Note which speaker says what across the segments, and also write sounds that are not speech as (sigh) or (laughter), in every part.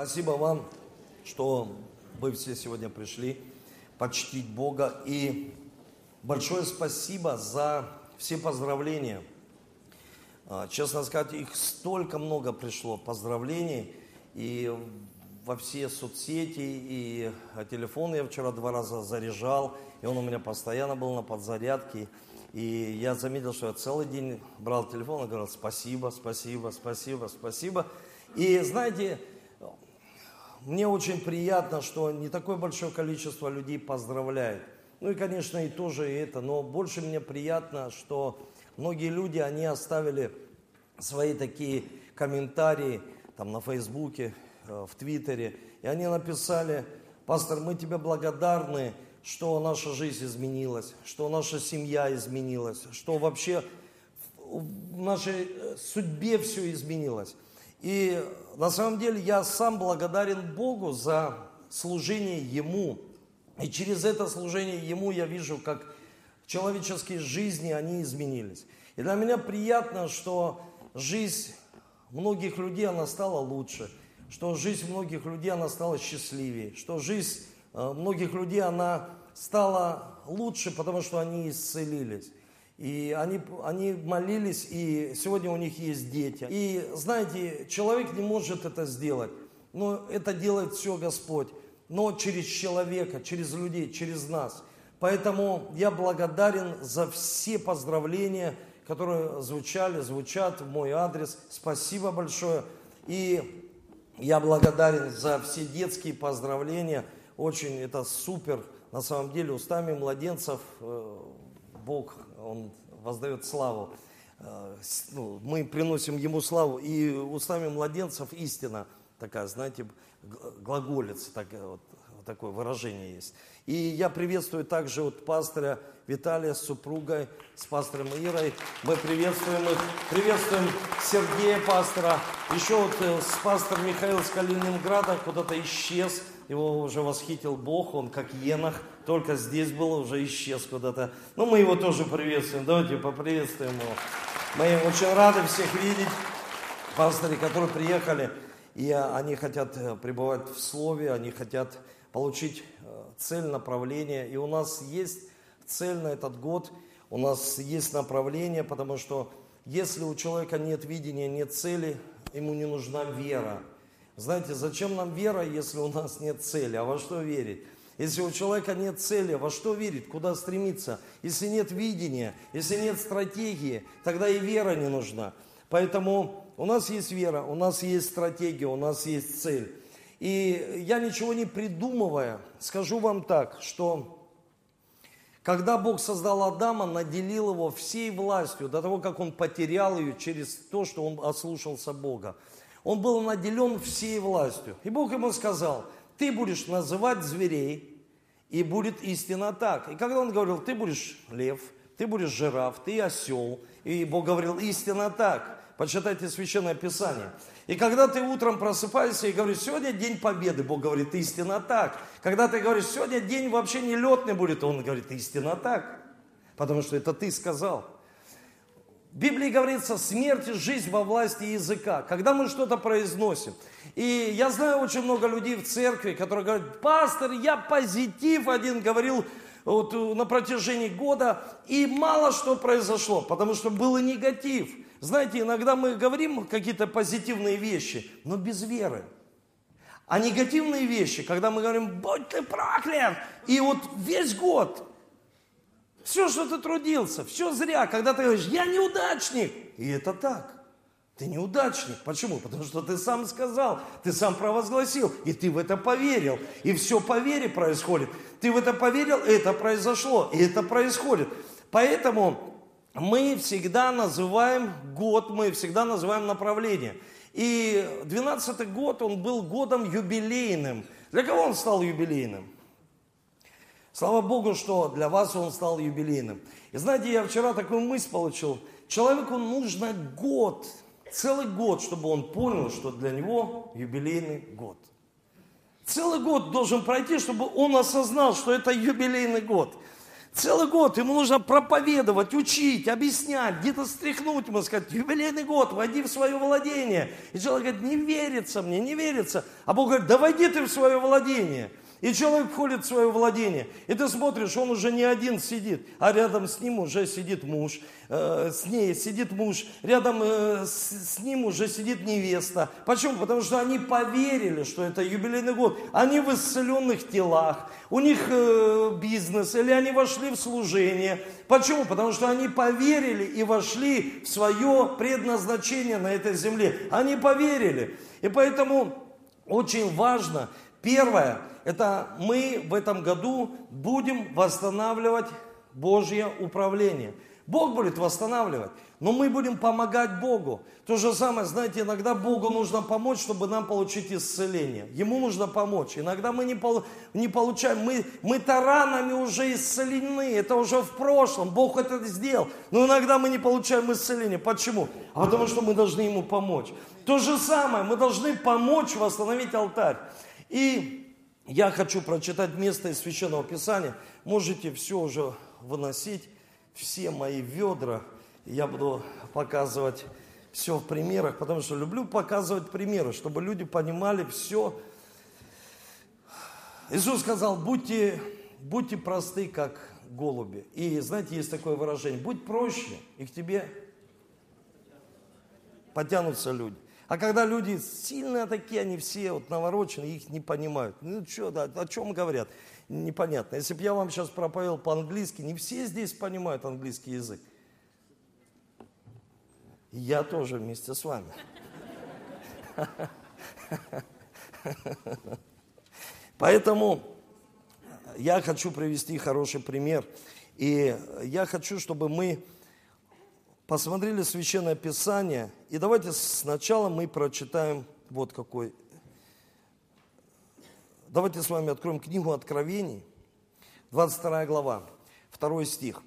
Speaker 1: Спасибо вам, что вы все сегодня пришли почтить Бога. И большое спасибо за все поздравления. А, честно сказать, их столько много пришло поздравлений. И во все соцсети, и телефон я вчера два раза заряжал, и он у меня постоянно был на подзарядке. И я заметил, что я целый день брал телефон и говорил спасибо, спасибо, спасибо, спасибо. И знаете, мне очень приятно, что не такое большое количество людей поздравляет. Ну и, конечно, и тоже и это, но больше мне приятно, что многие люди, они оставили свои такие комментарии там на Фейсбуке, э, в Твиттере, и они написали, пастор, мы тебе благодарны, что наша жизнь изменилась, что наша семья изменилась, что вообще в нашей э, судьбе все изменилось. И на самом деле я сам благодарен Богу за служение Ему. И через это служение Ему я вижу, как человеческие жизни, они изменились. И для меня приятно, что жизнь многих людей, она стала лучше, что жизнь многих людей, она стала счастливее, что жизнь э, многих людей, она стала лучше, потому что они исцелились. И они, они молились, и сегодня у них есть дети. И знаете, человек не может это сделать, но это делает все Господь. Но через человека, через людей, через нас. Поэтому я благодарен за все поздравления, которые звучали, звучат в мой адрес. Спасибо большое. И я благодарен за все детские поздравления. Очень это супер. На самом деле устами младенцев э, Бог он воздает славу. Э, ну, мы приносим Ему славу. И устами младенцев истина такая, знаете, глаголица, так, вот, вот такое выражение есть. И я приветствую также вот пастыря Виталия с супругой, с пастором Ирой. Мы приветствуем их. Приветствуем Сергея пастора. Еще вот э, с пастором Михаил с Калининграда куда-то исчез. Его уже восхитил Бог, он как енах только здесь был, уже исчез куда-то. Ну, мы его тоже приветствуем. Давайте поприветствуем его. Мы очень рады всех видеть, пастыри, которые приехали, и они хотят э, пребывать в Слове, они хотят получить э, цель, направление. И у нас есть цель на этот год, у нас есть направление, потому что если у человека нет видения, нет цели, ему не нужна вера. Знаете, зачем нам вера, если у нас нет цели? А во что верить? Если у человека нет цели, во что верить, куда стремиться? Если нет видения, если нет стратегии, тогда и вера не нужна. Поэтому у нас есть вера, у нас есть стратегия, у нас есть цель. И я ничего не придумывая, скажу вам так, что когда Бог создал Адама, наделил его всей властью, до того, как он потерял ее через то, что он ослушался Бога. Он был наделен всей властью. И Бог ему сказал – ты будешь называть зверей, и будет истина так. И когда он говорил, ты будешь лев, ты будешь жираф, ты осел, и Бог говорил, истина так. Почитайте Священное Писание. И когда ты утром просыпаешься и говоришь, сегодня день победы, Бог говорит, истина так. Когда ты говоришь, сегодня день вообще не летный будет, Он говорит, истина так. Потому что это ты сказал. В Библии говорится, смерть и жизнь во власти языка. Когда мы что-то произносим. И я знаю очень много людей в церкви, которые говорят, пастор, я позитив один говорил вот, на протяжении года, и мало что произошло, потому что был негатив. Знаете, иногда мы говорим какие-то позитивные вещи, но без веры. А негативные вещи, когда мы говорим, будь ты проклят, и вот весь год все, что ты трудился, все зря. Когда ты говоришь, я неудачник. И это так. Ты неудачник. Почему? Потому что ты сам сказал, ты сам провозгласил, и ты в это поверил. И все по вере происходит. Ты в это поверил, это произошло, и это происходит. Поэтому мы всегда называем год, мы всегда называем направление. И 12 год, он был годом юбилейным. Для кого он стал юбилейным? Слава Богу, что для вас он стал юбилейным. И знаете, я вчера такую мысль получил. Человеку нужно год, целый год, чтобы он понял, что для него юбилейный год. Целый год должен пройти, чтобы он осознал, что это юбилейный год. Целый год ему нужно проповедовать, учить, объяснять, где-то стряхнуть ему, сказать, юбилейный год, войди в свое владение. И человек говорит, не верится мне, не верится. А Бог говорит, да войди ты в свое владение. И человек входит в свое владение, и ты смотришь, он уже не один сидит, а рядом с ним уже сидит муж, э, с ней сидит муж, рядом э, с, с ним уже сидит невеста. Почему? Потому что они поверили, что это юбилейный год. Они в исцеленных телах, у них э, бизнес, или они вошли в служение. Почему? Потому что они поверили и вошли в свое предназначение на этой земле. Они поверили. И поэтому очень важно, первое, это мы в этом году будем восстанавливать Божье управление. Бог будет восстанавливать, но мы будем помогать Богу. То же самое, знаете, иногда Богу нужно помочь, чтобы нам получить исцеление. Ему нужно помочь. Иногда мы не, пол, не получаем, мы, мы таранами уже исцелены, это уже в прошлом, Бог это сделал. Но иногда мы не получаем исцеление. Почему? А потому что мы должны Ему помочь. То же самое, мы должны помочь восстановить алтарь. И я хочу прочитать место из Священного Писания. Можете все уже выносить все мои ведра. Я буду показывать все в примерах, потому что люблю показывать примеры, чтобы люди понимали все. Иисус сказал, будьте, будьте просты, как голуби. И знаете, есть такое выражение, будь проще, и к тебе потянутся люди. А когда люди сильные такие, они все вот навороченные, их не понимают. Ну что, да, о чем говорят? непонятно. Если бы я вам сейчас проповел по-английски, не все здесь понимают английский язык. Я тоже вместе с вами. Поэтому я хочу привести хороший пример. И я хочу, чтобы мы посмотрели Священное Писание. И давайте сначала мы прочитаем вот какой Давайте с вами откроем книгу Откровений, 22 глава, 2 стих.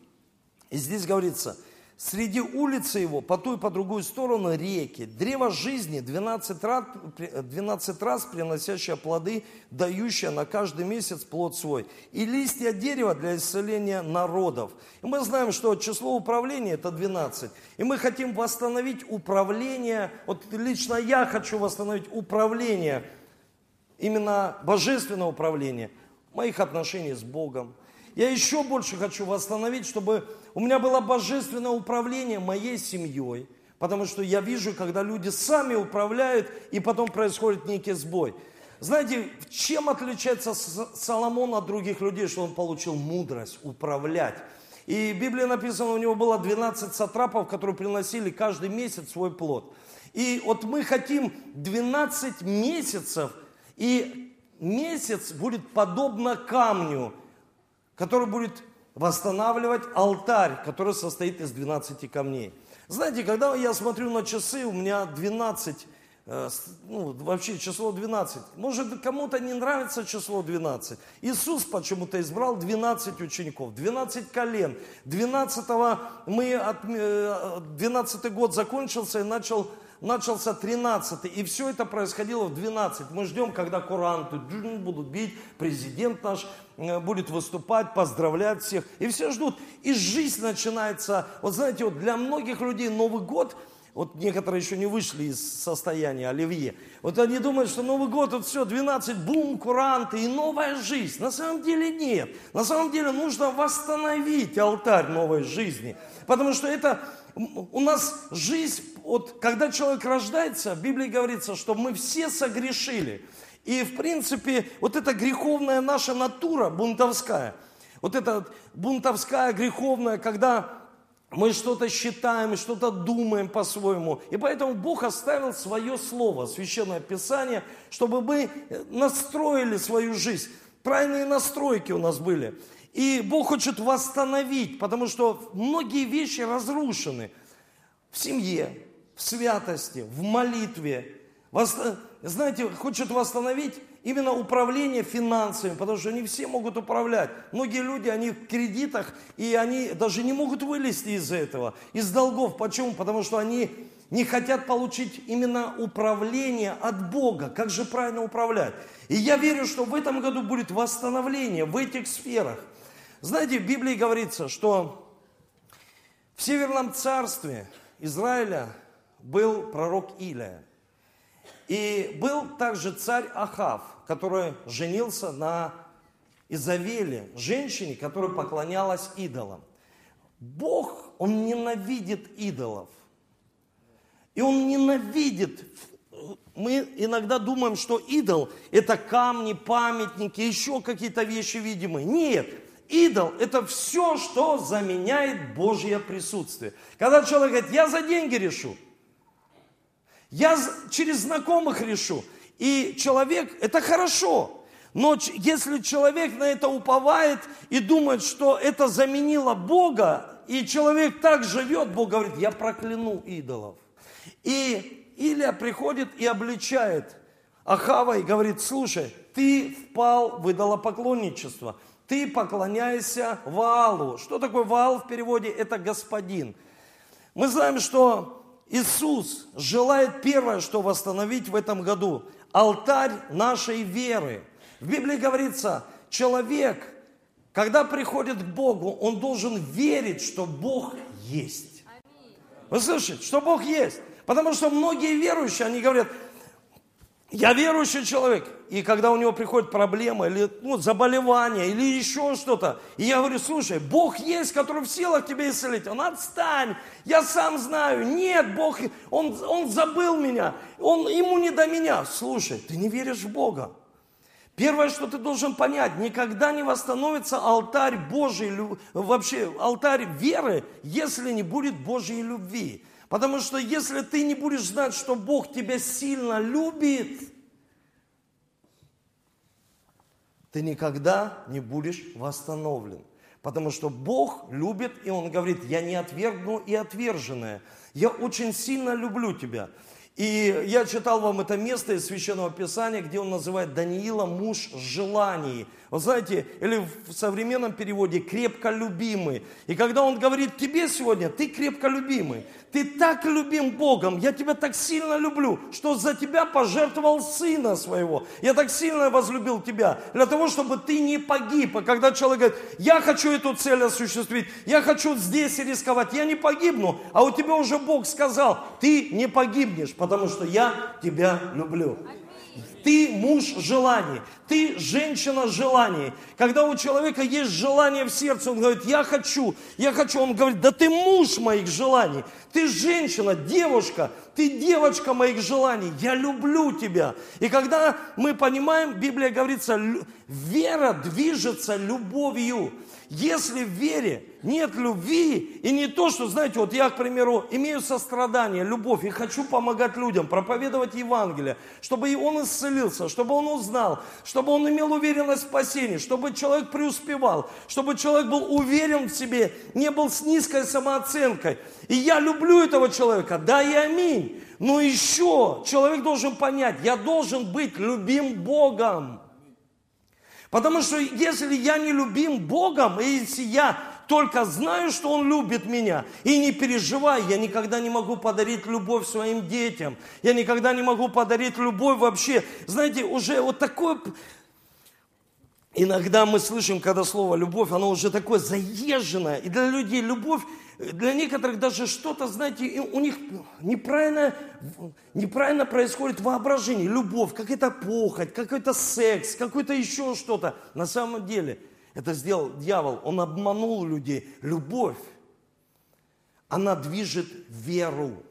Speaker 1: И здесь говорится, среди улицы его, по ту и по другую сторону реки, древо жизни, 12 раз, 12 раз приносящее плоды, дающее на каждый месяц плод свой, и листья дерева для исцеления народов. И мы знаем, что число управления это 12. И мы хотим восстановить управление, вот лично я хочу восстановить управление именно божественное управление моих отношений с Богом. Я еще больше хочу восстановить, чтобы у меня было божественное управление моей семьей, потому что я вижу, когда люди сами управляют, и потом происходит некий сбой. Знаете, чем отличается Соломон от других людей, что он получил мудрость управлять? И в Библии написано, у него было 12 сатрапов, которые приносили каждый месяц свой плод. И вот мы хотим 12 месяцев и месяц будет подобно камню, который будет восстанавливать алтарь, который состоит из 12 камней. Знаете, когда я смотрю на часы, у меня 12, э, ну, вообще число 12. Может, кому-то не нравится число 12. Иисус почему-то избрал 12 учеников, 12 колен. 12 мы, от, 12 э, год закончился и начал начался 13 и все это происходило в 12. Мы ждем, когда куранты будут бить, президент наш э, будет выступать, поздравлять всех. И все ждут. И жизнь начинается. Вот знаете, вот для многих людей Новый год – вот некоторые еще не вышли из состояния оливье. Вот они думают, что Новый год, вот все, 12, бум, куранты и новая жизнь. На самом деле нет. На самом деле нужно восстановить алтарь новой жизни. Потому что это у нас жизнь, вот когда человек рождается, в Библии говорится, что мы все согрешили. И в принципе, вот эта греховная наша натура, бунтовская, вот эта бунтовская, греховная, когда мы что-то считаем, что-то думаем по-своему. И поэтому Бог оставил свое слово, священное писание, чтобы мы настроили свою жизнь. Правильные настройки у нас были. И Бог хочет восстановить, потому что многие вещи разрушены в семье, в святости, в молитве. Знаете, хочет восстановить именно управление финансами, потому что не все могут управлять. Многие люди, они в кредитах, и они даже не могут вылезти из этого, из долгов. Почему? Потому что они не хотят получить именно управление от Бога. Как же правильно управлять? И я верю, что в этом году будет восстановление в этих сферах. Знаете, в Библии говорится, что в Северном царстве Израиля был пророк Илия. И был также царь Ахав, который женился на Изавеле, женщине, которая поклонялась идолам. Бог, Он ненавидит идолов. И Он ненавидит мы иногда думаем, что идол – это камни, памятники, еще какие-то вещи видимые. Нет, идол – это все, что заменяет Божье присутствие. Когда человек говорит, я за деньги решу, я через знакомых решу, и человек, это хорошо, но если человек на это уповает и думает, что это заменило Бога, и человек так живет, Бог говорит, я прокляну идолов. И Илия приходит и обличает Ахава и говорит, слушай, ты впал в идолопоклонничество, ты поклоняешься Ваалу. Что такое Ваал в переводе? Это господин. Мы знаем, что Иисус желает первое, что восстановить в этом году, алтарь нашей веры. В Библии говорится, человек, когда приходит к Богу, он должен верить, что Бог есть. Вы слышите, что Бог есть. Потому что многие верующие, они говорят, я верующий человек, и когда у него приходит проблема, или ну, заболевание, или еще что-то, и я говорю, слушай, Бог есть, который в силах тебя исцелить, он отстань, я сам знаю, нет, Бог, он, он забыл меня, он, ему не до меня. Слушай, ты не веришь в Бога. Первое, что ты должен понять, никогда не восстановится алтарь Божий, вообще алтарь веры, если не будет Божьей любви. Потому что если ты не будешь знать, что Бог тебя сильно любит, ты никогда не будешь восстановлен. Потому что Бог любит, и Он говорит, я не отвергну и отверженное. Я очень сильно люблю тебя. И я читал вам это место из Священного Писания, где он называет Даниила муж желаний. Вы знаете, или в современном переводе крепко любимый. И когда он говорит тебе сегодня, ты крепко любимый, ты так любим Богом, я тебя так сильно люблю, что за тебя пожертвовал сына своего. Я так сильно возлюбил тебя, для того, чтобы ты не погиб. А когда человек говорит, я хочу эту цель осуществить, я хочу здесь рисковать, я не погибну, а у тебя уже Бог сказал, ты не погибнешь, потому что я тебя люблю. Ты муж желаний, ты женщина желаний. Когда у человека есть желание в сердце, он говорит, я хочу, я хочу. Он говорит, да ты муж моих желаний, ты женщина, девушка, ты девочка моих желаний, я люблю тебя. И когда мы понимаем, Библия говорится, вера движется любовью. Если в вере нет любви, и не то, что, знаете, вот я, к примеру, имею сострадание, любовь, и хочу помогать людям, проповедовать Евангелие, чтобы он исцелился, чтобы он узнал, чтобы он имел уверенность в спасении, чтобы человек преуспевал, чтобы человек был уверен в себе, не был с низкой самооценкой. И я люблю этого человека, да и аминь. Но еще человек должен понять, я должен быть любим Богом. Потому что если я не любим Богом, и если я только знаю, что Он любит меня, и не переживай, я никогда не могу подарить любовь своим детям, я никогда не могу подарить любовь вообще. Знаете, уже вот такое Иногда мы слышим, когда слово «любовь», оно уже такое заезженное. И для людей любовь, для некоторых даже что-то, знаете, у них неправильно, неправильно происходит воображение. Любовь, какая-то похоть, какой-то секс, какой-то еще что-то. На самом деле это сделал дьявол. Он обманул людей. Любовь, она движет веру.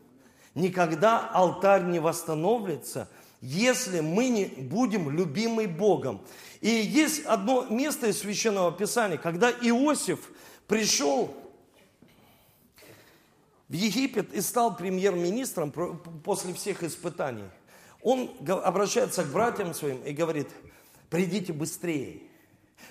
Speaker 1: Никогда алтарь не восстановится, если мы не будем любимы Богом. И есть одно место из Священного Писания, когда Иосиф пришел в Египет и стал премьер-министром после всех испытаний. Он обращается к братьям своим и говорит, придите быстрее,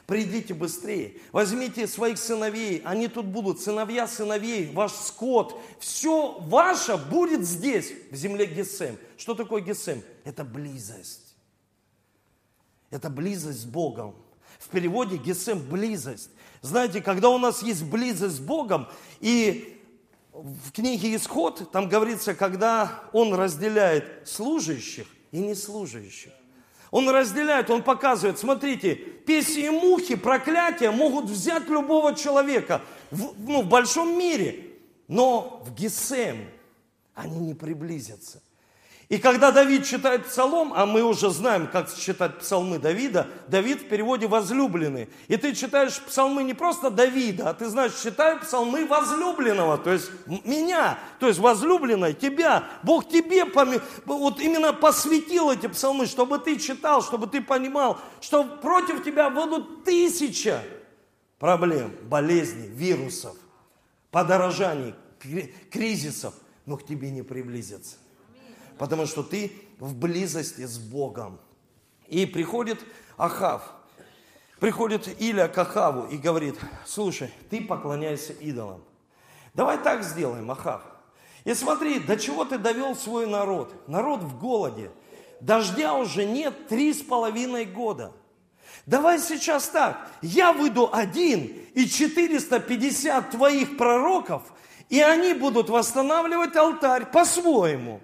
Speaker 1: придите быстрее, возьмите своих сыновей, они тут будут, сыновья сыновей, ваш скот, все ваше будет здесь, в земле Гесем. Что такое Гесем? Это близость. Это близость с Богом. В переводе Гесем – близость. Знаете, когда у нас есть близость с Богом, и в книге Исход там говорится, когда Он разделяет служащих и неслужащих. Он разделяет, он показывает, смотрите, песи и мухи, проклятия могут взять любого человека в, ну, в большом мире, но в Гесем они не приблизятся. И когда Давид читает псалом, а мы уже знаем, как читать псалмы Давида, Давид в переводе возлюбленный. И ты читаешь псалмы не просто Давида, а ты знаешь, читаю псалмы возлюбленного, то есть меня, то есть возлюбленной, тебя. Бог тебе поми... вот именно посвятил эти псалмы, чтобы ты читал, чтобы ты понимал, что против тебя будут тысяча проблем, болезней, вирусов, подорожаний, кризисов, но к тебе не приблизятся потому что ты в близости с Богом. И приходит Ахав, приходит Иля к Ахаву и говорит, слушай, ты поклоняйся идолам. Давай так сделаем, Ахав. И смотри, до чего ты довел свой народ. Народ в голоде. Дождя уже нет три с половиной года. Давай сейчас так, я выйду один и 450 твоих пророков, и они будут восстанавливать алтарь по-своему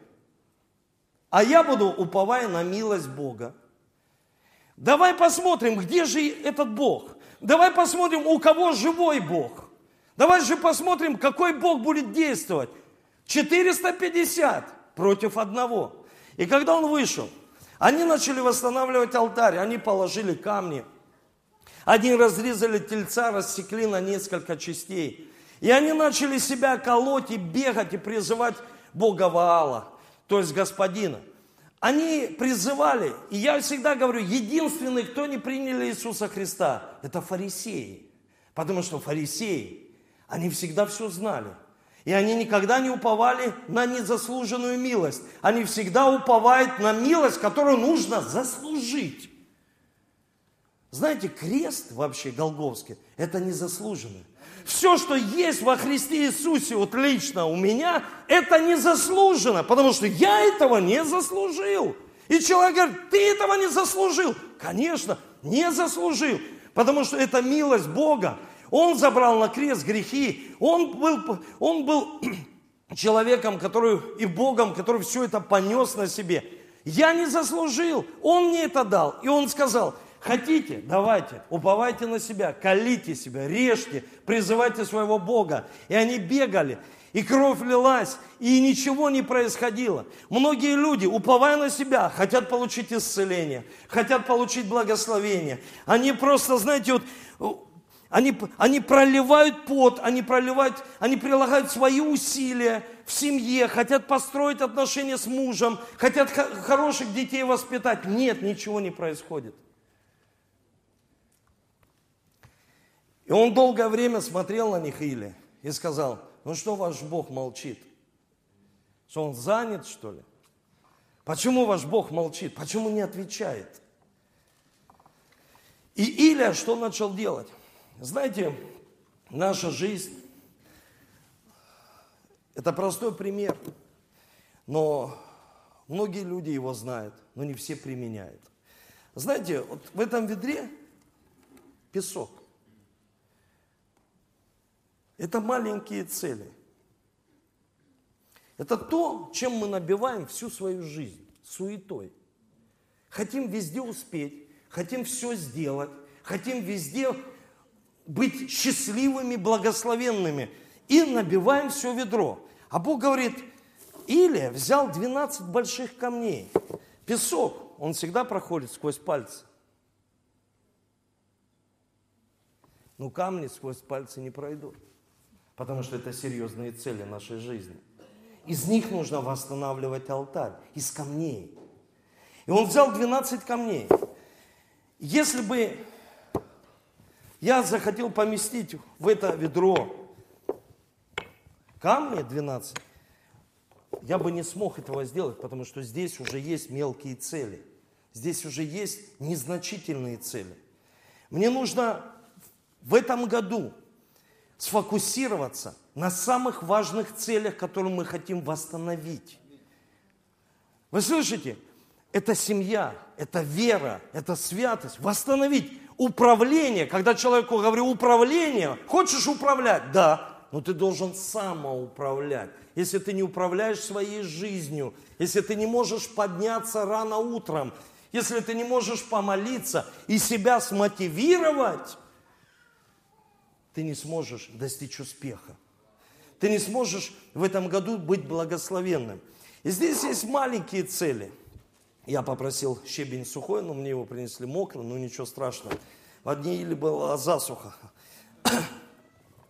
Speaker 1: а я буду уповая на милость Бога. Давай посмотрим, где же этот Бог. Давай посмотрим, у кого живой Бог. Давай же посмотрим, какой Бог будет действовать. 450 против одного. И когда он вышел, они начали восстанавливать алтарь, они положили камни. Они разрезали тельца, рассекли на несколько частей. И они начали себя колоть и бегать и призывать Бога Ваала то есть господина. Они призывали, и я всегда говорю, единственный, кто не приняли Иисуса Христа, это фарисеи. Потому что фарисеи, они всегда все знали. И они никогда не уповали на незаслуженную милость. Они всегда уповают на милость, которую нужно заслужить. Знаете, крест вообще Голговский, это незаслуженное. Все, что есть во Христе Иисусе, вот лично у меня, это незаслуженно, потому что я этого не заслужил. И человек говорит, ты этого не заслужил. Конечно, не заслужил, потому что это милость Бога. Он забрал на крест грехи, он был, он был (clears throat) человеком, который и Богом, который все это понес на себе. Я не заслужил, он мне это дал. И он сказал, Хотите? Давайте, уповайте на себя, колите себя, режьте, призывайте своего Бога. И они бегали, и кровь лилась, и ничего не происходило. Многие люди, уповая на себя, хотят получить исцеление, хотят получить благословение. Они просто, знаете, вот они, они проливают пот, они проливают, они прилагают свои усилия в семье, хотят построить отношения с мужем, хотят хороших детей воспитать. Нет, ничего не происходит. И он долгое время смотрел на них Или и сказал, ну что ваш Бог молчит? Что он занят, что ли? Почему ваш Бог молчит? Почему не отвечает? И Илия что начал делать? Знаете, наша жизнь – это простой пример, но многие люди его знают, но не все применяют. Знаете, вот в этом ведре песок – это маленькие цели. Это то, чем мы набиваем всю свою жизнь, суетой. Хотим везде успеть, хотим все сделать, хотим везде быть счастливыми, благословенными. И набиваем все ведро. А Бог говорит, Илия взял 12 больших камней. Песок, он всегда проходит сквозь пальцы. Но камни сквозь пальцы не пройдут потому что это серьезные цели нашей жизни. Из них нужно восстанавливать алтарь, из камней. И он взял 12 камней. Если бы я захотел поместить в это ведро камни 12, я бы не смог этого сделать, потому что здесь уже есть мелкие цели. Здесь уже есть незначительные цели. Мне нужно в этом году сфокусироваться на самых важных целях, которые мы хотим восстановить. Вы слышите? Это семья, это вера, это святость. Восстановить управление. Когда человеку говорю управление, хочешь управлять? Да, но ты должен самоуправлять. Если ты не управляешь своей жизнью, если ты не можешь подняться рано утром, если ты не можешь помолиться и себя смотивировать, ты не сможешь достичь успеха. Ты не сможешь в этом году быть благословенным. И здесь есть маленькие цели. Я попросил щебень сухой, но мне его принесли мокрый, но ничего страшного. В одни или была засуха. (clears throat)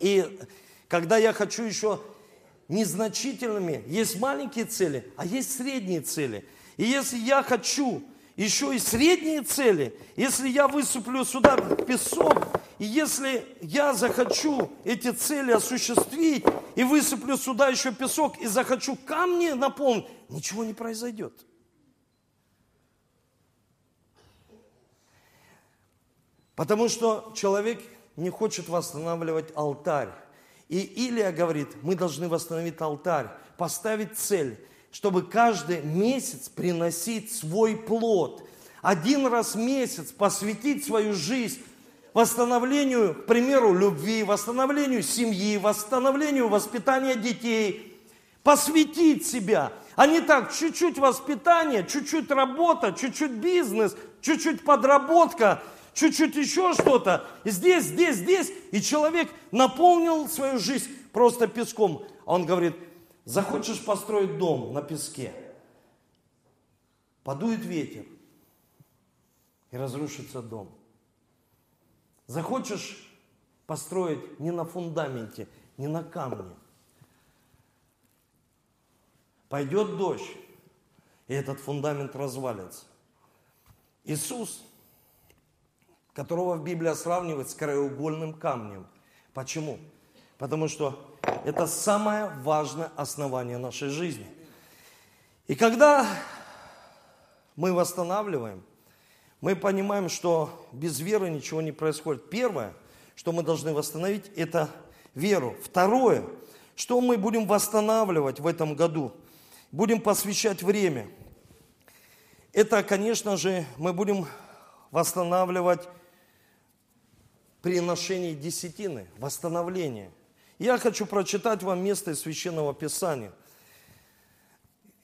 Speaker 1: И когда я хочу еще незначительными, есть маленькие цели, а есть средние цели. И если я хочу еще и средние цели, если я высыплю сюда песок, и если я захочу эти цели осуществить, и высыплю сюда еще песок, и захочу камни наполнить, ничего не произойдет. Потому что человек не хочет восстанавливать алтарь. И Илия говорит, мы должны восстановить алтарь, поставить цель, чтобы каждый месяц приносить свой плод. Один раз в месяц посвятить свою жизнь восстановлению, к примеру, любви, восстановлению семьи, восстановлению воспитания детей. Посвятить себя, а не так, чуть-чуть воспитание, чуть-чуть работа, чуть-чуть бизнес, чуть-чуть подработка – чуть-чуть еще что-то, здесь, здесь, здесь. И человек наполнил свою жизнь просто песком. А он говорит, захочешь построить дом на песке, подует ветер и разрушится дом. Захочешь построить не на фундаменте, не на камне. Пойдет дождь, и этот фундамент развалится. Иисус которого в Библии сравнивает с краеугольным камнем. Почему? Потому что это самое важное основание нашей жизни. И когда мы восстанавливаем, мы понимаем, что без веры ничего не происходит. Первое, что мы должны восстановить, это веру. Второе, что мы будем восстанавливать в этом году, будем посвящать время. Это, конечно же, мы будем восстанавливать приношении десятины, восстановления. Я хочу прочитать вам место из Священного Писания.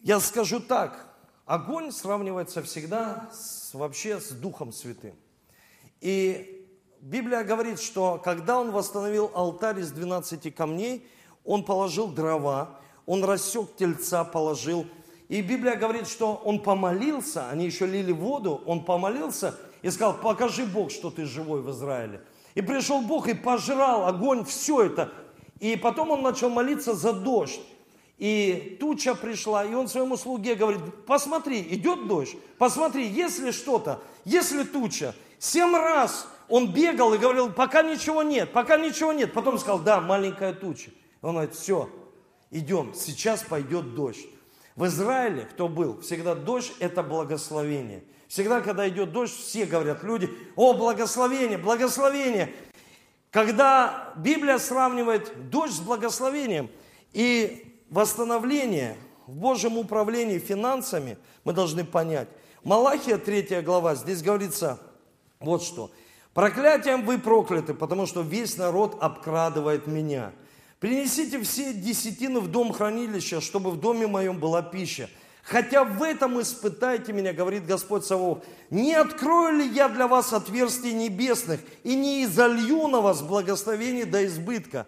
Speaker 1: Я скажу так, огонь сравнивается всегда с, вообще с Духом Святым. И Библия говорит, что когда он восстановил алтарь из 12 камней, он положил дрова, он рассек тельца, положил. И Библия говорит, что он помолился, они еще лили воду, он помолился и сказал, покажи Бог, что ты живой в Израиле. И пришел Бог и пожрал огонь, все это. И потом он начал молиться за дождь. И туча пришла, и он своему слуге говорит, посмотри, идет дождь, посмотри, если что-то, если туча. Семь раз он бегал и говорил, пока ничего нет, пока ничего нет. Потом сказал, да, маленькая туча. Он говорит, все, идем, сейчас пойдет дождь. В Израиле, кто был, всегда дождь – это благословение. Всегда, когда идет дождь, все говорят, люди, о, благословение, благословение. Когда Библия сравнивает дождь с благословением и восстановление в Божьем управлении финансами, мы должны понять. Малахия 3 глава, здесь говорится вот что. Проклятием вы прокляты, потому что весь народ обкрадывает меня. Принесите все десятины в дом хранилища, чтобы в доме моем была пища. Хотя в этом испытайте меня, говорит Господь Савов. Не открою ли я для вас отверстий небесных и не изолью на вас благословение до избытка?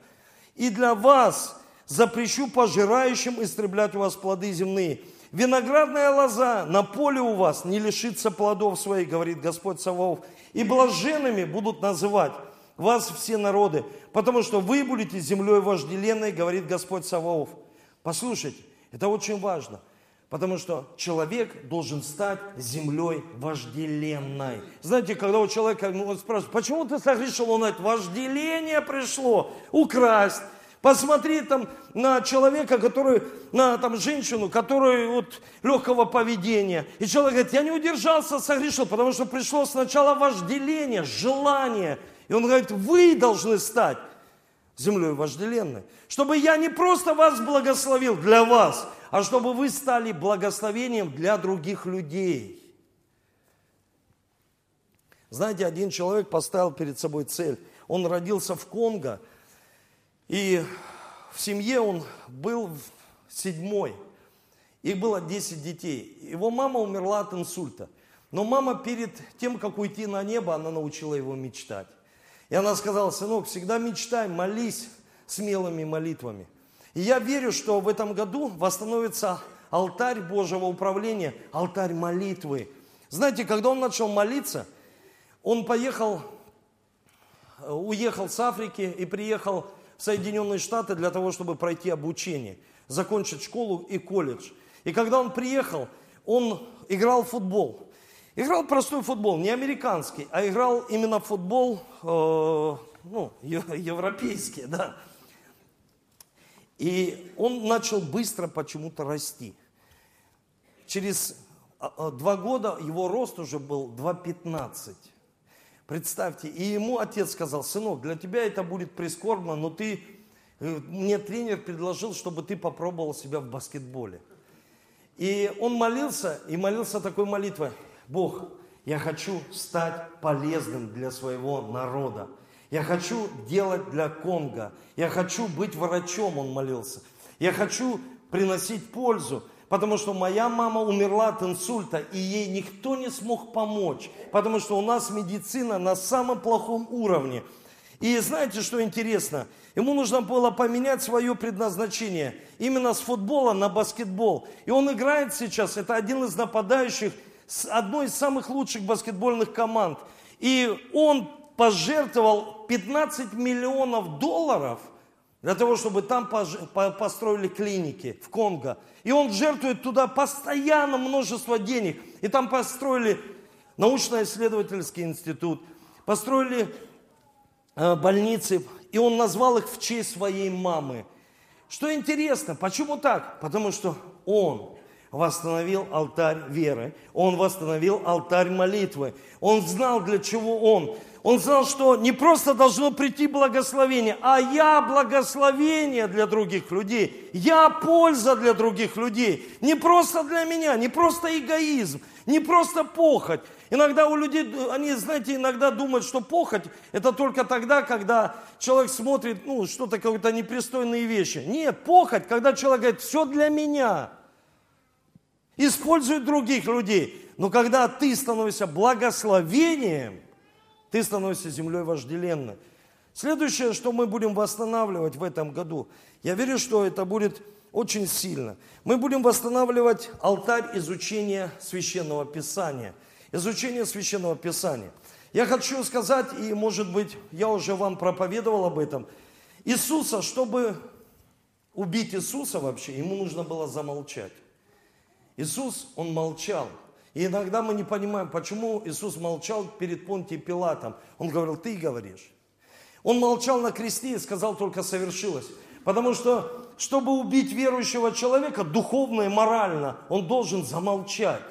Speaker 1: И для вас запрещу пожирающим истреблять у вас плоды земные. Виноградная лоза на поле у вас не лишится плодов своих, говорит Господь Савов. И блаженными будут называть вас все народы, потому что вы будете землей вожделенной, говорит Господь Саваоф. Послушайте, это очень важно – Потому что человек должен стать землей вожделенной. Знаете, когда у человека ну, он спрашивает, почему ты согрешил, он говорит, вожделение пришло, украсть. Посмотри там на человека, который, на там женщину, которая вот легкого поведения. И человек говорит, я не удержался, согрешил, потому что пришло сначала вожделение, желание. И он говорит, вы должны стать землей вожделенной. Чтобы я не просто вас благословил для вас, а чтобы вы стали благословением для других людей. Знаете, один человек поставил перед собой цель. Он родился в Конго, и в семье он был седьмой. Их было 10 детей. Его мама умерла от инсульта. Но мама перед тем, как уйти на небо, она научила его мечтать. И она сказала, сынок, всегда мечтай, молись смелыми молитвами. И я верю, что в этом году восстановится алтарь Божьего управления, алтарь молитвы. Знаете, когда он начал молиться, он поехал, уехал с Африки и приехал в Соединенные Штаты для того, чтобы пройти обучение, закончить школу и колледж. И когда он приехал, он играл в футбол. Играл простой футбол, не американский, а играл именно футбол, э, ну, европейский, да. И он начал быстро почему-то расти. Через а, а, два года его рост уже был 2,15. Представьте, и ему отец сказал, сынок, для тебя это будет прискорбно, но ты, э, мне тренер предложил, чтобы ты попробовал себя в баскетболе. И он молился, и молился такой молитвой, Бог, я хочу стать полезным для своего народа. Я хочу делать для Конго. Я хочу быть врачом, он молился. Я хочу приносить пользу, потому что моя мама умерла от инсульта, и ей никто не смог помочь, потому что у нас медицина на самом плохом уровне. И знаете, что интересно? Ему нужно было поменять свое предназначение именно с футбола на баскетбол. И он играет сейчас, это один из нападающих одной из самых лучших баскетбольных команд. И он пожертвовал 15 миллионов долларов для того, чтобы там построили клиники в Конго. И он жертвует туда постоянно множество денег. И там построили научно-исследовательский институт, построили э, больницы, и он назвал их в честь своей мамы. Что интересно, почему так? Потому что он восстановил алтарь веры, он восстановил алтарь молитвы. Он знал, для чего он. Он знал, что не просто должно прийти благословение, а я благословение для других людей. Я польза для других людей. Не просто для меня, не просто эгоизм, не просто похоть. Иногда у людей, они, знаете, иногда думают, что похоть это только тогда, когда человек смотрит, ну, что-то, какие-то непристойные вещи. Нет, похоть, когда человек говорит, все для меня. Использует других людей. Но когда ты становишься благословением, ты становишься землей вожделенной. Следующее, что мы будем восстанавливать в этом году, я верю, что это будет очень сильно. Мы будем восстанавливать алтарь изучения священного писания. Изучение священного писания. Я хочу сказать, и может быть, я уже вам проповедовал об этом. Иисуса, чтобы убить Иисуса вообще, ему нужно было замолчать. Иисус, он молчал. И иногда мы не понимаем, почему Иисус молчал перед Понтием Пилатом. Он говорил, ты говоришь. Он молчал на кресте и сказал только совершилось. Потому что, чтобы убить верующего человека духовно и морально, он должен замолчать.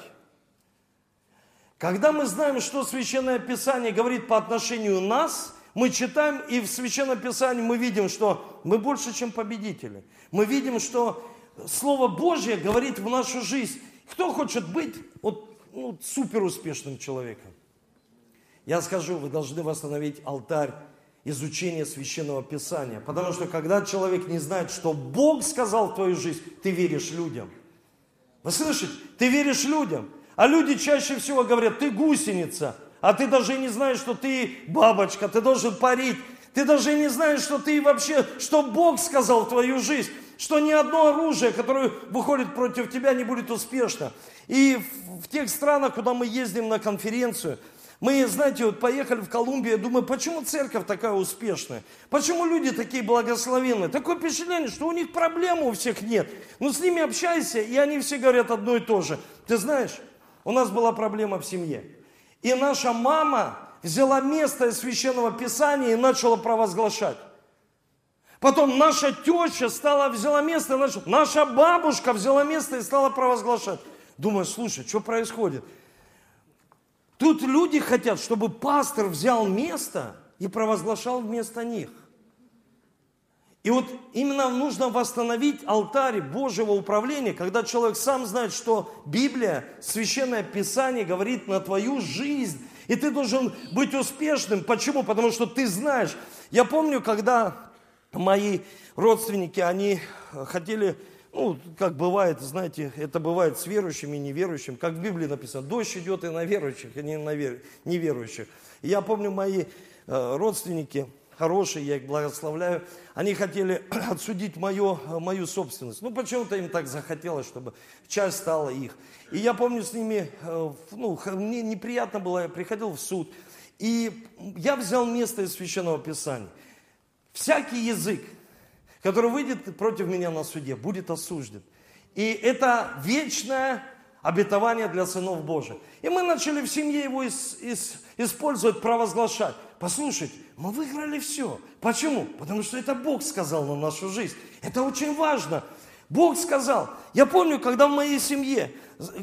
Speaker 1: Когда мы знаем, что Священное Писание говорит по отношению нас, мы читаем, и в Священном Писании мы видим, что мы больше, чем победители. Мы видим, что Слово Божье говорит в нашу жизнь. Кто хочет быть вот ну, супер успешным человеком. Я скажу, вы должны восстановить алтарь изучения священного писания. Потому что когда человек не знает, что Бог сказал в твою жизнь, ты веришь людям. Вы слышите? Ты веришь людям. А люди чаще всего говорят, ты гусеница, а ты даже не знаешь, что ты бабочка, ты должен парить. Ты даже не знаешь, что ты вообще, что Бог сказал в твою жизнь что ни одно оружие, которое выходит против тебя, не будет успешно. И в тех странах, куда мы ездим на конференцию, мы, знаете, вот поехали в Колумбию, я думаю, почему церковь такая успешная? Почему люди такие благословенные? Такое впечатление, что у них проблем у всех нет. Но с ними общайся, и они все говорят одно и то же. Ты знаешь, у нас была проблема в семье. И наша мама взяла место из Священного Писания и начала провозглашать. Потом наша теща стала, взяла место, наша, наша бабушка взяла место и стала провозглашать. Думаю, слушай, что происходит? Тут люди хотят, чтобы пастор взял место и провозглашал вместо них. И вот именно нужно восстановить алтарь Божьего управления, когда человек сам знает, что Библия, Священное Писание говорит на твою жизнь. И ты должен быть успешным. Почему? Потому что ты знаешь. Я помню, когда мои родственники, они хотели ну, как бывает, знаете, это бывает с верующими и неверующими, как в Библии написано, дождь идет и на верующих, и не на неверующих. И я помню, мои э, родственники, хорошие, я их благословляю, они хотели (clears throat) отсудить мою, мою собственность. Ну, почему-то им так захотелось, чтобы часть стала их. И я помню с ними, э, ну, мне неприятно было, я приходил в суд, и я взял место из Священного Писания. Всякий язык, который выйдет против меня на суде, будет осужден. И это вечное обетование для сынов Божьих. И мы начали в семье его из, из, использовать, провозглашать. Послушайте, мы выиграли все. Почему? Потому что это Бог сказал на нашу жизнь. Это очень важно. Бог сказал. Я помню, когда в моей семье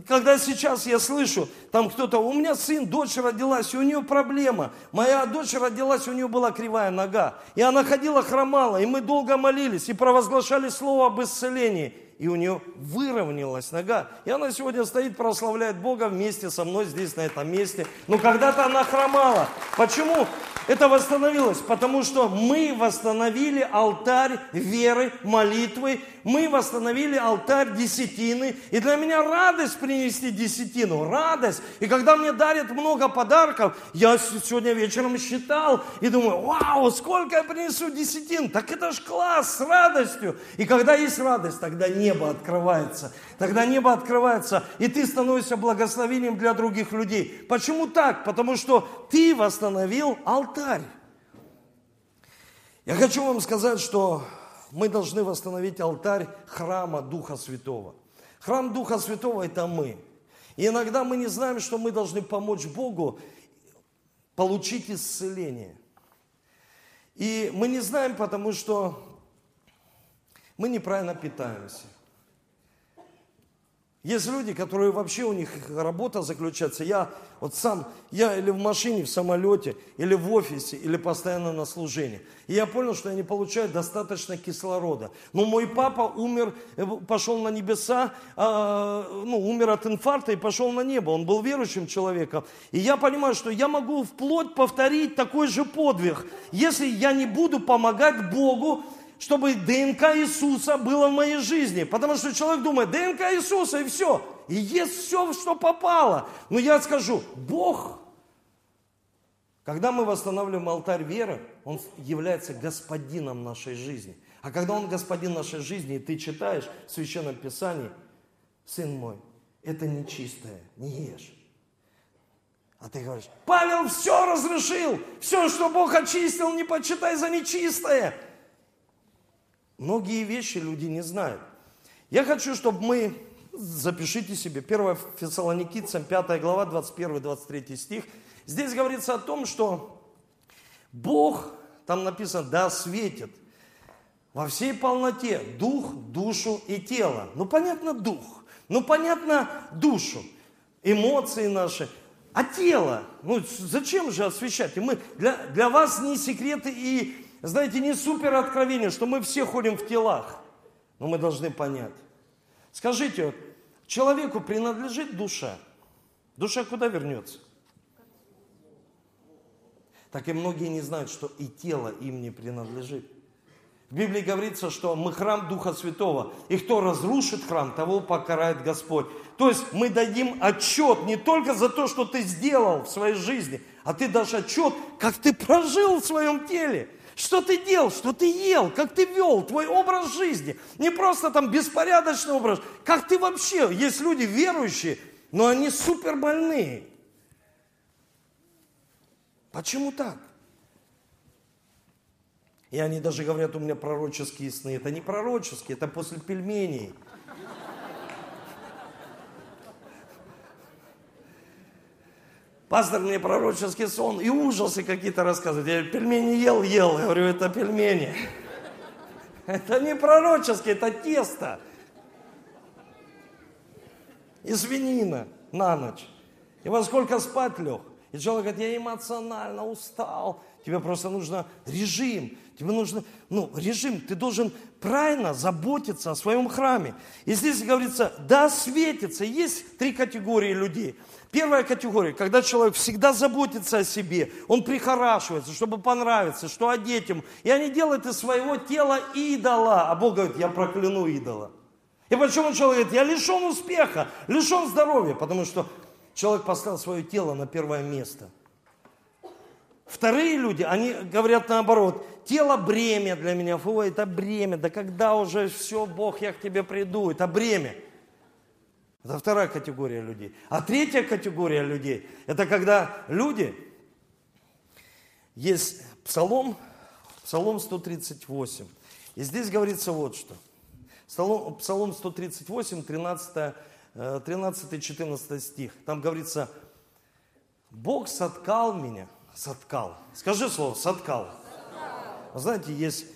Speaker 1: когда сейчас я слышу, там кто-то, у меня сын, дочь родилась, и у нее проблема. Моя дочь родилась, у нее была кривая нога. И она ходила, хромала, и мы долго молились, и провозглашали слово об исцелении. И у нее выровнялась нога. И она сегодня стоит, прославляет Бога вместе со мной здесь, на этом месте. Но когда-то она хромала. Почему? это восстановилось? Потому что мы восстановили алтарь веры, молитвы, мы восстановили алтарь десятины. И для меня радость принести десятину, радость. И когда мне дарят много подарков, я сегодня вечером считал и думаю, вау, сколько я принесу десятин. Так это ж класс, с радостью. И когда есть радость, тогда небо открывается. Тогда небо открывается, и ты становишься благословением для других людей. Почему так? Потому что ты восстановил алтарь. Я хочу вам сказать, что мы должны восстановить алтарь храма Духа Святого. Храм Духа Святого – это мы. И иногда мы не знаем, что мы должны помочь Богу получить исцеление. И мы не знаем, потому что мы неправильно питаемся. Есть люди, которые вообще у них работа заключается. Я вот сам, я или в машине, в самолете, или в офисе, или постоянно на служении. И я понял, что я не получаю достаточно кислорода. Но мой папа умер, э, пошел на небеса, э, ну, умер от инфаркта и пошел на небо. Он был верующим человеком. И я понимаю, что я могу вплоть повторить такой же подвиг, если я не буду помогать Богу чтобы ДНК Иисуса было в моей жизни. Потому что человек думает, ДНК Иисуса и все. И есть все, что попало. Но я скажу, Бог, когда мы восстанавливаем алтарь веры, Он является господином нашей жизни. А когда Он господин нашей жизни, и ты читаешь в Священном Писании, сын мой, это нечистое, не ешь. А ты говоришь, Павел все разрешил, все, что Бог очистил, не почитай за нечистое. Многие вещи люди не знают. Я хочу, чтобы мы, запишите себе, 1 Фессалоникийцам, 5 глава, 21-23 стих. Здесь говорится о том, что Бог, там написано, да светит во всей полноте дух, душу и тело. Ну, понятно, дух. Ну, понятно, душу. Эмоции наши. А тело? Ну, зачем же освещать? И мы, для, для вас не секреты и знаете, не супер откровение, что мы все ходим в телах, но мы должны понять. Скажите, вот, человеку принадлежит душа. Душа куда вернется? Так и многие не знают, что и тело им не принадлежит. В Библии говорится, что мы храм Духа Святого, и кто разрушит храм, того покарает Господь. То есть мы дадим отчет не только за то, что ты сделал в своей жизни, а ты дашь отчет, как ты прожил в своем теле. Что ты делал, что ты ел, как ты вел, твой образ жизни. Не просто там беспорядочный образ. Как ты вообще, есть люди верующие, но они супер больные. Почему так? И они даже говорят, у меня пророческие сны. Это не пророческие, это после пельменей. Пастор мне пророческий сон и ужасы какие-то рассказывает. Я пельмени ел, ел. Я говорю, это пельмени. (laughs) Это не пророческие, это тесто. И свинина на ночь. И во сколько спать лег. И человек говорит, я эмоционально устал. Тебе просто нужно режим. Тебе нужно, ну, режим. Ты должен правильно заботиться о своем храме. И здесь говорится, да, светится. Есть три категории людей. Первая категория, когда человек всегда заботится о себе, он прихорашивается, чтобы понравиться, что одеть ему. И они делают из своего тела идола. А Бог говорит, я прокляну идола. И почему человек говорит, я лишен успеха, лишен здоровья? Потому что человек поставил свое тело на первое место. Вторые люди, они говорят наоборот, тело бремя для меня, фу, это бремя, да когда уже все, Бог, я к тебе приду, это бремя. Это вторая категория людей. А третья категория людей, это когда люди, есть псалом, псалом 138, и здесь говорится вот что. Псалом, псалом 138, 13, 13-14 стих. Там говорится, Бог соткал меня, соткал. Скажи слово, соткал. соткал. Знаете, есть,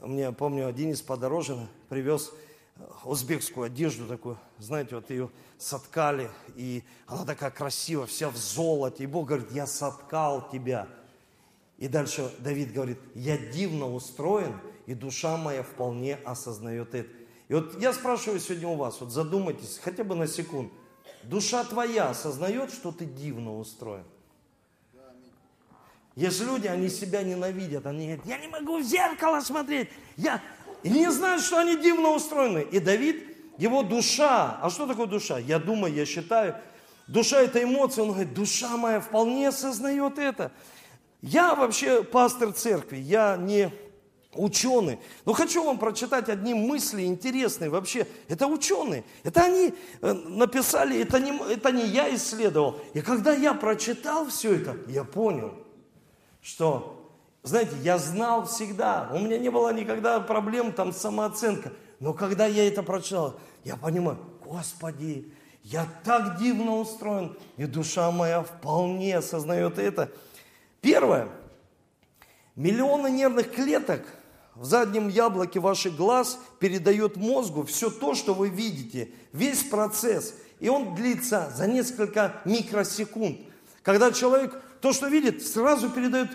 Speaker 1: мне помню, один из подорожен привез узбекскую одежду такую, знаете, вот ее соткали, и она такая красивая, вся в золоте, и Бог говорит, я соткал тебя. И дальше Давид говорит, я дивно устроен, и душа моя вполне осознает это. И вот я спрашиваю сегодня у вас, вот задумайтесь хотя бы на секунду, душа твоя осознает, что ты дивно устроен? Есть люди, они себя ненавидят, они говорят, я не могу в зеркало смотреть, я и не знают, что они дивно устроены. И Давид, его душа, а что такое душа? Я думаю, я считаю, душа это эмоция, он говорит, душа моя вполне осознает это. Я вообще пастор церкви, я не ученые. Но хочу вам прочитать одни мысли интересные вообще. Это ученые. Это они э, написали, это не, это не я исследовал. И когда я прочитал все это, я понял, что, знаете, я знал всегда. У меня не было никогда проблем там с самооценкой. Но когда я это прочитал, я понимаю, Господи, я так дивно устроен, и душа моя вполне осознает это. Первое. Миллионы нервных клеток – в заднем яблоке ваших глаз передает мозгу все то, что вы видите, весь процесс. И он длится за несколько микросекунд. Когда человек то, что видит, сразу передает,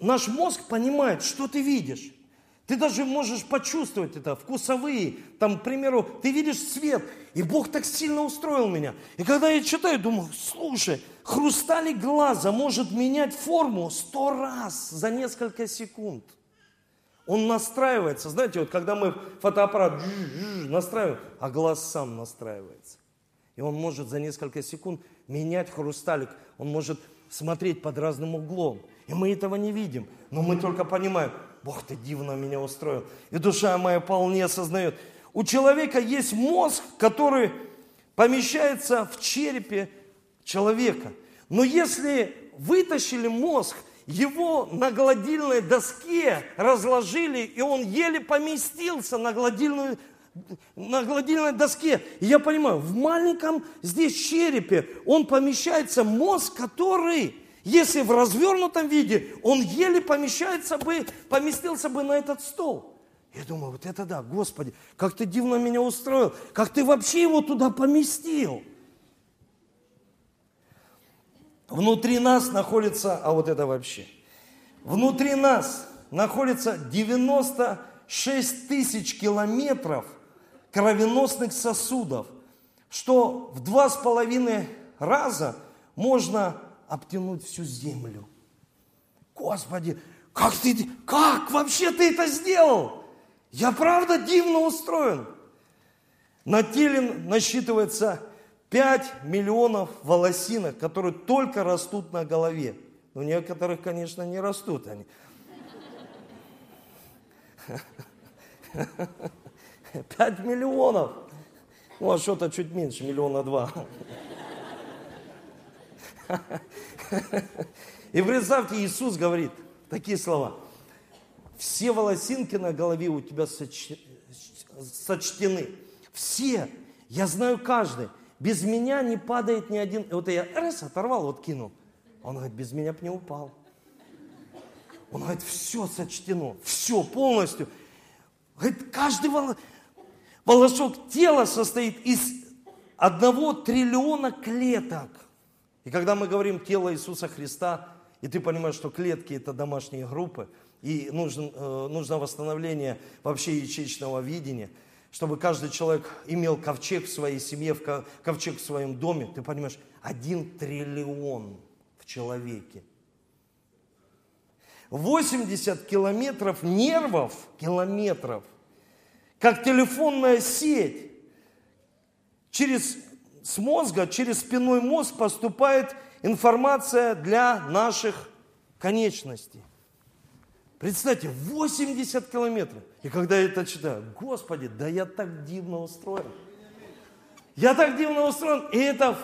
Speaker 1: наш мозг понимает, что ты видишь. Ты даже можешь почувствовать это, вкусовые, там, к примеру, ты видишь свет, и Бог так сильно устроил меня. И когда я читаю, думаю, слушай, хрусталик глаза может менять форму сто раз за несколько секунд – он настраивается. Знаете, вот когда мы фотоаппарат настраиваем, а глаз сам настраивается. И он может за несколько секунд менять хрусталик. Он может смотреть под разным углом. И мы этого не видим. Но мы только понимаем, Бог, ты дивно меня устроил. И душа моя вполне осознает. У человека есть мозг, который помещается в черепе человека. Но если вытащили мозг его на гладильной доске разложили, и он еле поместился на гладильную на гладильной доске. И я понимаю, в маленьком здесь черепе он помещается мозг, который, если в развернутом виде, он еле помещается бы, поместился бы на этот стол. Я думаю, вот это да, Господи, как ты дивно меня устроил, как ты вообще его туда поместил. Внутри нас находится, а вот это вообще, внутри нас находится 96 тысяч километров кровеносных сосудов, что в два с половиной раза можно обтянуть всю землю. Господи, как ты, как вообще ты это сделал? Я правда дивно устроен. На теле насчитывается 5 миллионов волосинок, которые только растут на голове. У некоторых, конечно, не растут они. (laughs) (laughs) Пять миллионов. Ну, а что-то чуть меньше, миллиона два. (laughs) И представьте, Иисус говорит такие слова. Все волосинки на голове у тебя сочтены. Все. Я знаю каждый. Без меня не падает ни один. Вот я раз оторвал, вот кинул. Он говорит, без меня бы не упал. Он говорит, все сочтено, все полностью. Говорит, каждый волосок тела состоит из одного триллиона клеток. И когда мы говорим тело Иисуса Христа, и ты понимаешь, что клетки это домашние группы, и нужно, э, нужно восстановление вообще ячеечного видения – чтобы каждый человек имел ковчег в своей семье, ковчег в своем доме. Ты понимаешь, один триллион в человеке. 80 километров нервов, километров, как телефонная сеть. Через, с мозга, через спинной мозг поступает информация для наших конечностей. Представьте, 80 километров. И когда я это читаю, Господи, да я так дивно устроен. Я так дивно устроен. И это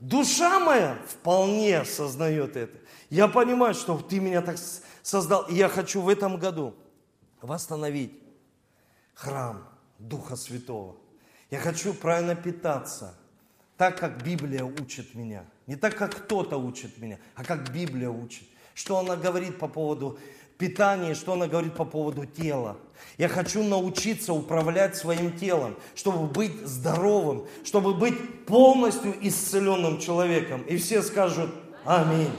Speaker 1: душа моя вполне осознает это. Я понимаю, что ты меня так создал. И я хочу в этом году восстановить храм Духа Святого. Я хочу правильно питаться, так как Библия учит меня. Не так, как кто-то учит меня, а как Библия учит. Что она говорит по поводу питании, что она говорит по поводу тела. Я хочу научиться управлять своим телом, чтобы быть здоровым, чтобы быть полностью исцеленным человеком. И все скажут Аминь.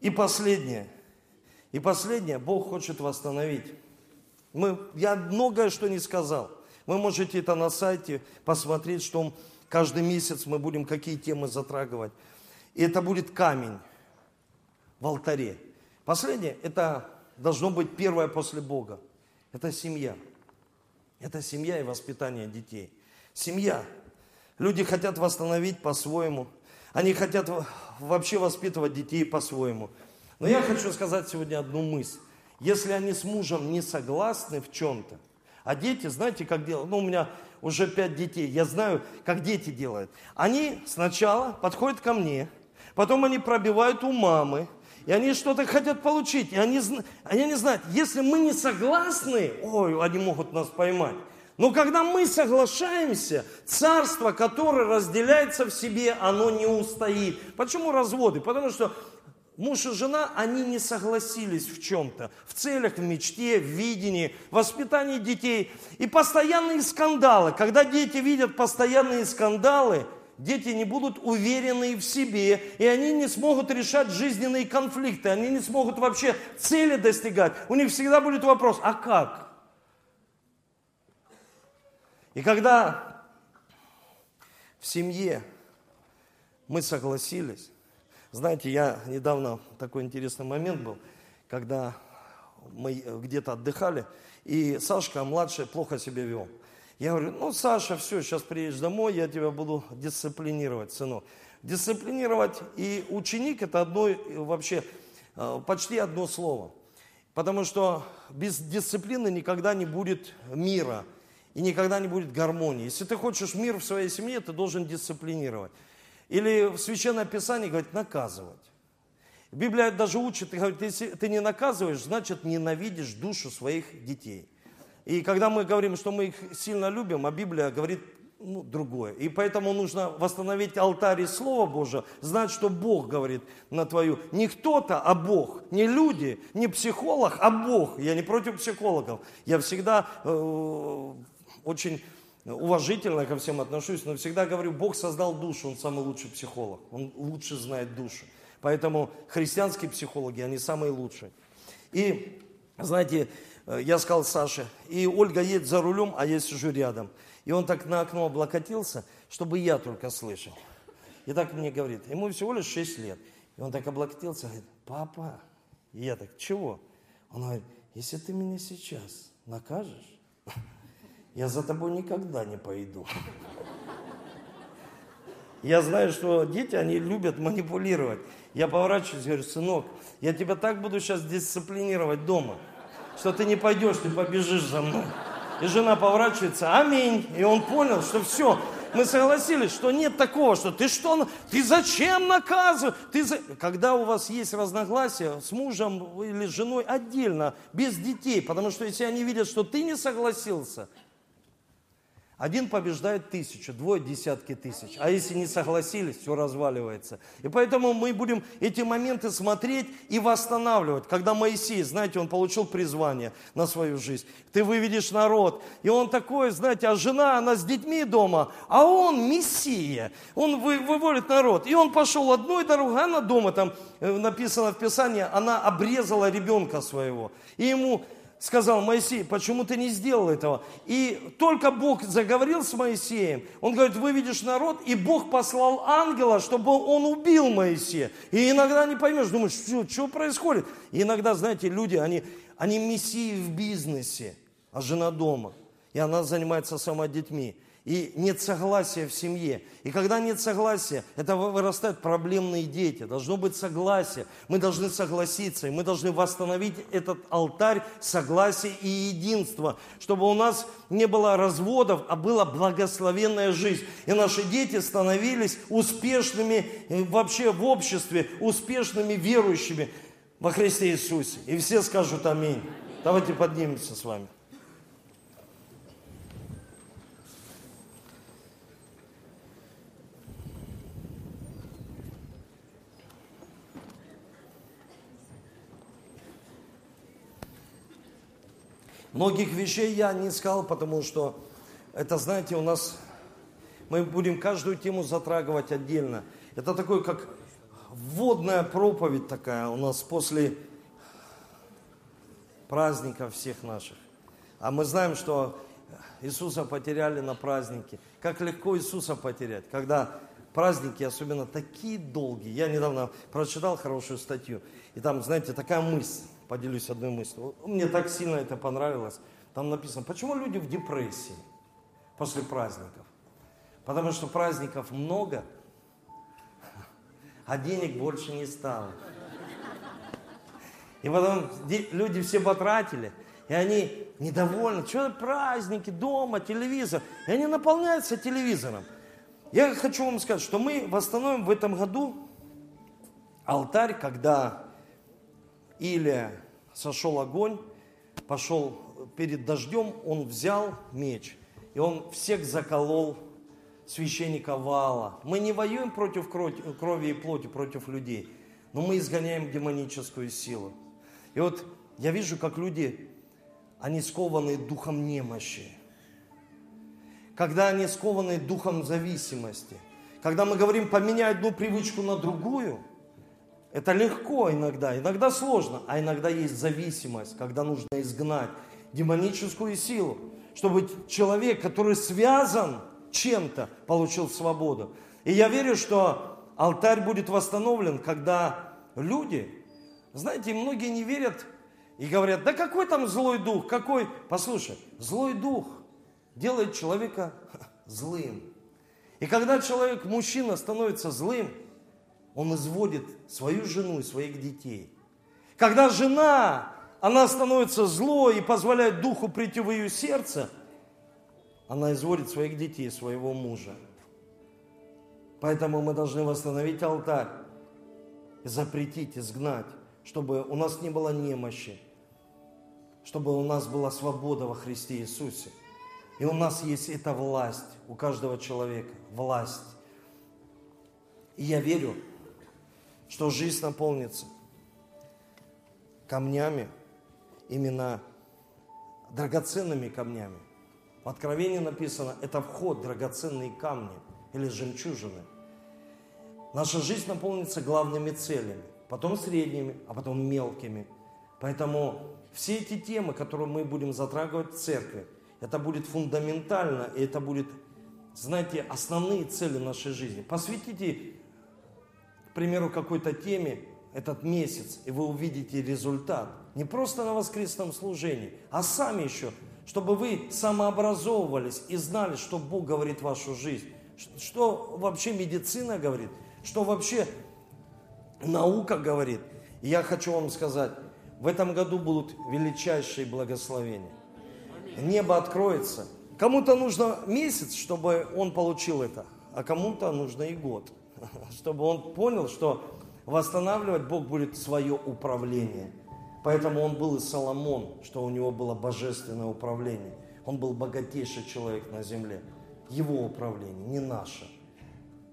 Speaker 1: И последнее. И последнее, Бог хочет восстановить. Мы, я многое что не сказал. Вы можете это на сайте посмотреть, что каждый месяц мы будем какие темы затрагивать. И это будет камень в алтаре. Последнее, это должно быть первое после Бога. Это семья. Это семья и воспитание детей. Семья. Люди хотят восстановить по-своему. Они хотят вообще воспитывать детей по-своему. Но я хочу сказать сегодня одну мысль. Если они с мужем не согласны в чем-то, а дети, знаете, как делают? Ну, у меня уже пять детей, я знаю, как дети делают. Они сначала подходят ко мне, потом они пробивают у мамы, и они что-то хотят получить. И они, они не знают, если мы не согласны, ой, они могут нас поймать. Но когда мы соглашаемся, царство, которое разделяется в себе, оно не устоит. Почему разводы? Потому что муж и жена, они не согласились в чем-то. В целях, в мечте, в видении, в воспитании детей. И постоянные скандалы. Когда дети видят постоянные скандалы – дети не будут уверены в себе, и они не смогут решать жизненные конфликты, они не смогут вообще цели достигать. У них всегда будет вопрос, а как? И когда в семье мы согласились, знаете, я недавно такой интересный момент был, когда мы где-то отдыхали, и Сашка, младший, плохо себя вел. Я говорю, ну, Саша, все, сейчас приедешь домой, я тебя буду дисциплинировать, сынок. Дисциплинировать и ученик – это одно, вообще э, почти одно слово. Потому что без дисциплины никогда не будет мира и никогда не будет гармонии. Если ты хочешь мир в своей семье, ты должен дисциплинировать. Или в Священном Писании говорит наказывать. Библия даже учит, говорит, если ты не наказываешь, значит ненавидишь душу своих детей. И когда мы говорим, что мы их сильно любим, а Библия говорит ну, другое. И поэтому нужно восстановить алтарь и Слово Божие, знать, что Бог говорит на твою. Не кто-то, а Бог. Не люди, не психолог, а Бог. Я не против психологов. Я всегда э, очень уважительно ко всем отношусь, но всегда говорю, Бог создал душу, Он самый лучший психолог. Он лучше знает душу. Поэтому христианские психологи, они самые лучшие. И, знаете, Э, я сказал Саше, и Ольга едет за рулем, а я сижу рядом. И он так на окно облокотился, чтобы я только слышал. И так мне говорит, ему всего лишь 6 лет. И он так облокотился, говорит, папа. И я так, чего? Он говорит, если ты меня сейчас накажешь, я за тобой никогда не пойду. Я знаю, что дети, они любят манипулировать. Я поворачиваюсь и говорю, сынок, я тебя так буду сейчас дисциплинировать дома что ты не пойдешь, ты побежишь за мной. И жена поворачивается, аминь. И он понял, что все, мы согласились, что нет такого, что ты что, ты зачем наказываешь? Ты за... Когда у вас есть разногласия с мужем или с женой отдельно, без детей, потому что если они видят, что ты не согласился, один побеждает тысячу, двое десятки тысяч. А если не согласились, все разваливается. И поэтому мы будем эти моменты смотреть и восстанавливать. Когда Моисей, знаете, он получил призвание на свою жизнь. Ты выведешь народ. И он такой, знаете, а жена, она с детьми дома, а он Мессия. Он вы, выводит народ. И он пошел одной дорогой, она дома, там э, написано в Писании, она обрезала ребенка своего. И ему сказал, Моисей, почему ты не сделал этого? И только Бог заговорил с Моисеем, он говорит, выведешь народ, и Бог послал ангела, чтобы он убил Моисея. И иногда не поймешь, думаешь, что, что происходит? И иногда, знаете, люди, они, они мессии в бизнесе, а жена дома. и она занимается сама детьми и нет согласия в семье. И когда нет согласия, это вырастают проблемные дети. Должно быть согласие. Мы должны согласиться, и мы должны восстановить этот алтарь согласия и единства, чтобы у нас не было разводов, а была благословенная жизнь. И наши дети становились успешными э, вообще в обществе, успешными верующими во Христе Иисусе. И все скажут аминь. Давайте поднимемся с вами. Многих вещей я не сказал, потому что это, знаете, у нас, мы будем каждую тему затрагивать отдельно. Это такой, как вводная проповедь такая у нас после праздников всех наших. А мы знаем, что Иисуса потеряли на празднике. Как легко Иисуса потерять, когда праздники особенно такие долгие. Я недавно прочитал хорошую статью, и там, знаете, такая мысль поделюсь одной мыслью. Мне так сильно это понравилось. Там написано, почему люди в депрессии после праздников? Потому что праздников много, а денег больше не стало. И потом люди все потратили, и они недовольны. Что праздники, дома, телевизор. И они наполняются телевизором. Я хочу вам сказать, что мы восстановим в этом году алтарь, когда или сошел огонь, пошел перед дождем, он взял меч, и он всех заколол священника Вала. Мы не воюем против крови и плоти, против людей, но мы изгоняем демоническую силу. И вот я вижу, как люди, они скованы духом немощи. Когда они скованы духом зависимости. Когда мы говорим поменять одну привычку на другую – это легко иногда, иногда сложно, а иногда есть зависимость, когда нужно изгнать демоническую силу, чтобы человек, который связан чем-то, получил свободу. И я верю, что алтарь будет восстановлен, когда люди, знаете, многие не верят и говорят, да какой там злой дух, какой? Послушай, злой дух делает человека (laughs) злым. И когда человек, мужчина, становится злым, он изводит свою жену и своих детей. Когда жена, она становится злой и позволяет духу прийти в ее сердце, она изводит своих детей, своего мужа. Поэтому мы должны восстановить алтарь, запретить, изгнать, чтобы у нас не было немощи, чтобы у нас была свобода во Христе Иисусе. И у нас есть эта власть, у каждого человека, власть. И я верю, что жизнь наполнится камнями, именно драгоценными камнями. В Откровении написано, это вход, драгоценные камни или жемчужины. Наша жизнь наполнится главными целями, потом средними, а потом мелкими. Поэтому все эти темы, которые мы будем затрагивать в церкви, это будет фундаментально, и это будет, знаете, основные цели нашей жизни. Посвятите примеру, какой-то теме этот месяц, и вы увидите результат. Не просто на воскресном служении, а сами еще, чтобы вы самообразовывались и знали, что Бог говорит в вашу жизнь, что вообще медицина говорит, что вообще наука говорит. И я хочу вам сказать, в этом году будут величайшие благословения. Небо откроется. Кому-то нужно месяц, чтобы он получил это, а кому-то нужно и год. (laughs) чтобы он понял, что восстанавливать Бог будет свое управление. Поэтому он был и Соломон, что у него было божественное управление. Он был богатейший человек на земле. Его управление, не наше.